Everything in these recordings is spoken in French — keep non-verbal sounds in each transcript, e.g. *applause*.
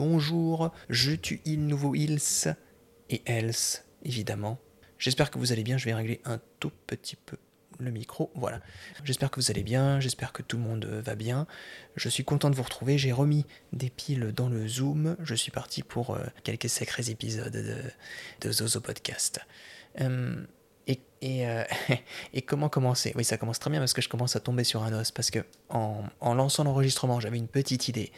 bonjour, je tue il, nouveau ils et else, évidemment. J'espère que vous allez bien, je vais régler un tout petit peu le micro, voilà. J'espère que vous allez bien, j'espère que tout le monde va bien. Je suis content de vous retrouver, j'ai remis des piles dans le Zoom, je suis parti pour euh, quelques sacrés épisodes de, de Zozo Podcast. Euh, euh, *laughs* et, comment commencer? Oui, ça commence très bien parce que je commence à tomber sur un os. Parce que en, lançant l'enregistrement, j'avais une petite idée,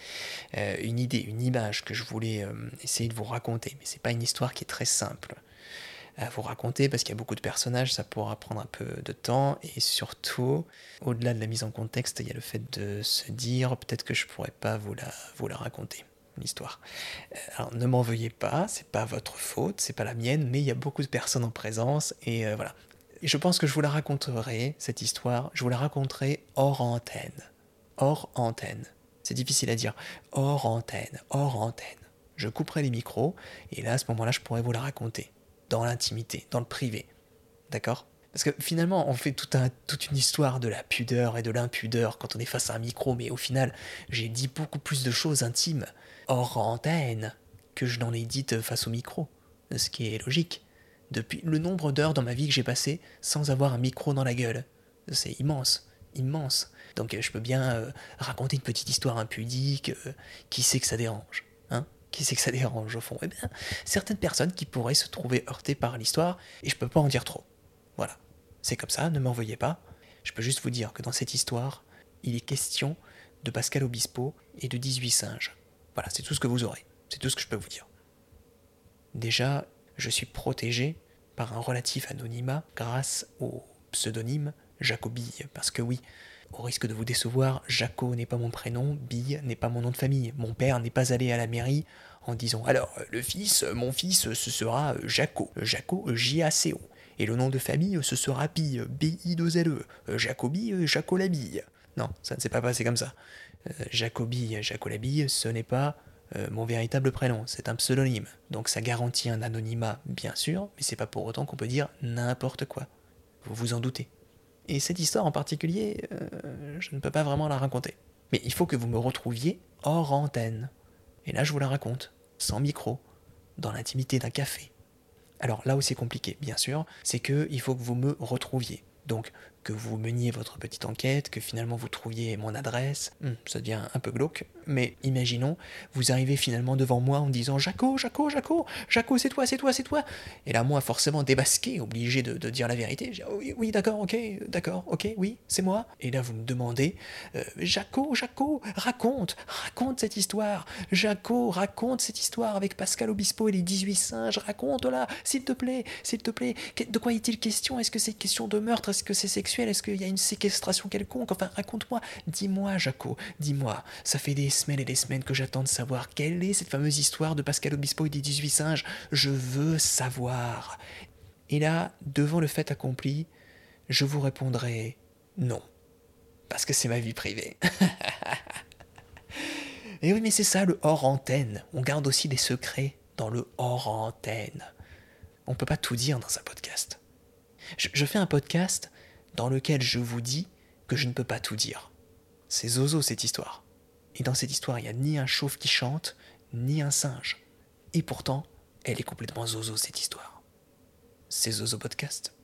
une idée, une image que je voulais essayer de vous raconter. Mais c'est pas une histoire qui est très simple à vous raconter parce qu'il y a beaucoup de personnages, ça pourra prendre un peu de temps et surtout, au-delà de la mise en contexte, il y a le fait de se dire peut-être que je pourrais pas vous la raconter l'histoire. Euh, alors ne m'en veuillez pas, c'est pas votre faute, c'est pas la mienne, mais il y a beaucoup de personnes en présence et euh, voilà. Je pense que je vous la raconterai, cette histoire, je vous la raconterai hors antenne. Hors antenne. C'est difficile à dire. Hors antenne, hors antenne. Je couperai les micros et là, à ce moment-là, je pourrais vous la raconter dans l'intimité, dans le privé. D'accord? Parce que finalement, on fait toute une histoire de la pudeur et de l'impudeur quand on est face à un micro, mais au final, j'ai dit beaucoup plus de choses intimes, hors antenne, que je n'en ai dites face au micro. Ce qui est logique. Depuis le nombre d'heures dans ma vie que j'ai passé sans avoir un micro dans la gueule. C'est immense, immense. Donc je peux bien euh, raconter une petite histoire impudique, euh, qui sait que ça dérange qui c'est que ça dérange au fond Eh bien, certaines personnes qui pourraient se trouver heurtées par l'histoire, et je peux pas en dire trop. C'est comme ça, ne m'en pas. Je peux juste vous dire que dans cette histoire, il est question de Pascal Obispo et de 18 singes. Voilà, c'est tout ce que vous aurez. C'est tout ce que je peux vous dire. Déjà, je suis protégé par un relatif anonymat grâce au pseudonyme Jacobille. Parce que oui, au risque de vous décevoir, Jaco n'est pas mon prénom, Bille n'est pas mon nom de famille. Mon père n'est pas allé à la mairie en disant Alors, le fils, mon fils, ce sera Jaco. Jaco, J-A-C-O. Et le nom de famille, ce sera Bille, B-I-2-L-E. Jacobi, Jacolabille. Non, ça ne s'est pas passé comme ça. Euh, Jacobi, Jacolabille, ce n'est pas euh, mon véritable prénom, c'est un pseudonyme. Donc ça garantit un anonymat, bien sûr, mais c'est pas pour autant qu'on peut dire n'importe quoi. Vous vous en doutez. Et cette histoire en particulier, euh, je ne peux pas vraiment la raconter. Mais il faut que vous me retrouviez hors antenne. Et là, je vous la raconte, sans micro, dans l'intimité d'un café. Alors là où c'est compliqué, bien sûr, c'est que il faut que vous me retrouviez. Donc que vous meniez votre petite enquête, que finalement vous trouviez mon adresse, hmm, ça devient un peu glauque, mais imaginons, vous arrivez finalement devant moi en disant Jaco, Jaco, Jaco, Jaco, c'est toi, c'est toi, c'est toi. Et là, moi, forcément démasqué, obligé de, dire la vérité, je oui, oui d'accord, ok, d'accord, ok, oui, c'est moi. Et là, vous me demandez euh, Jaco, Jaco, raconte, raconte cette histoire. Jaco, raconte cette histoire avec Pascal Obispo et les 18 singes, raconte-la, s'il te plaît, s'il te plaît. De quoi est-il question? Est-ce que c'est question de meurtre? Est-ce que c'est sexuel est-ce qu'il y a une séquestration quelconque? Enfin, raconte-moi, dis-moi, Jaco, dis-moi. Ça fait des semaines et des semaines que j'attends de savoir quelle est cette fameuse histoire de Pascal Obispo et des 18 singes. Je veux savoir. Et là, devant le fait accompli, je vous répondrai non. Parce que c'est ma vie privée. *laughs* et oui, mais c'est ça le hors antenne. On garde aussi des secrets dans le hors antenne. On peut pas tout dire dans un podcast. je fais un podcast dans lequel je vous dis que je ne peux pas tout dire. C'est Zozo cette histoire. Et dans cette histoire, il n'y a ni un chauve qui chante, ni un singe. Et pourtant, elle est complètement Zozo cette histoire. C'est Zozo Podcast.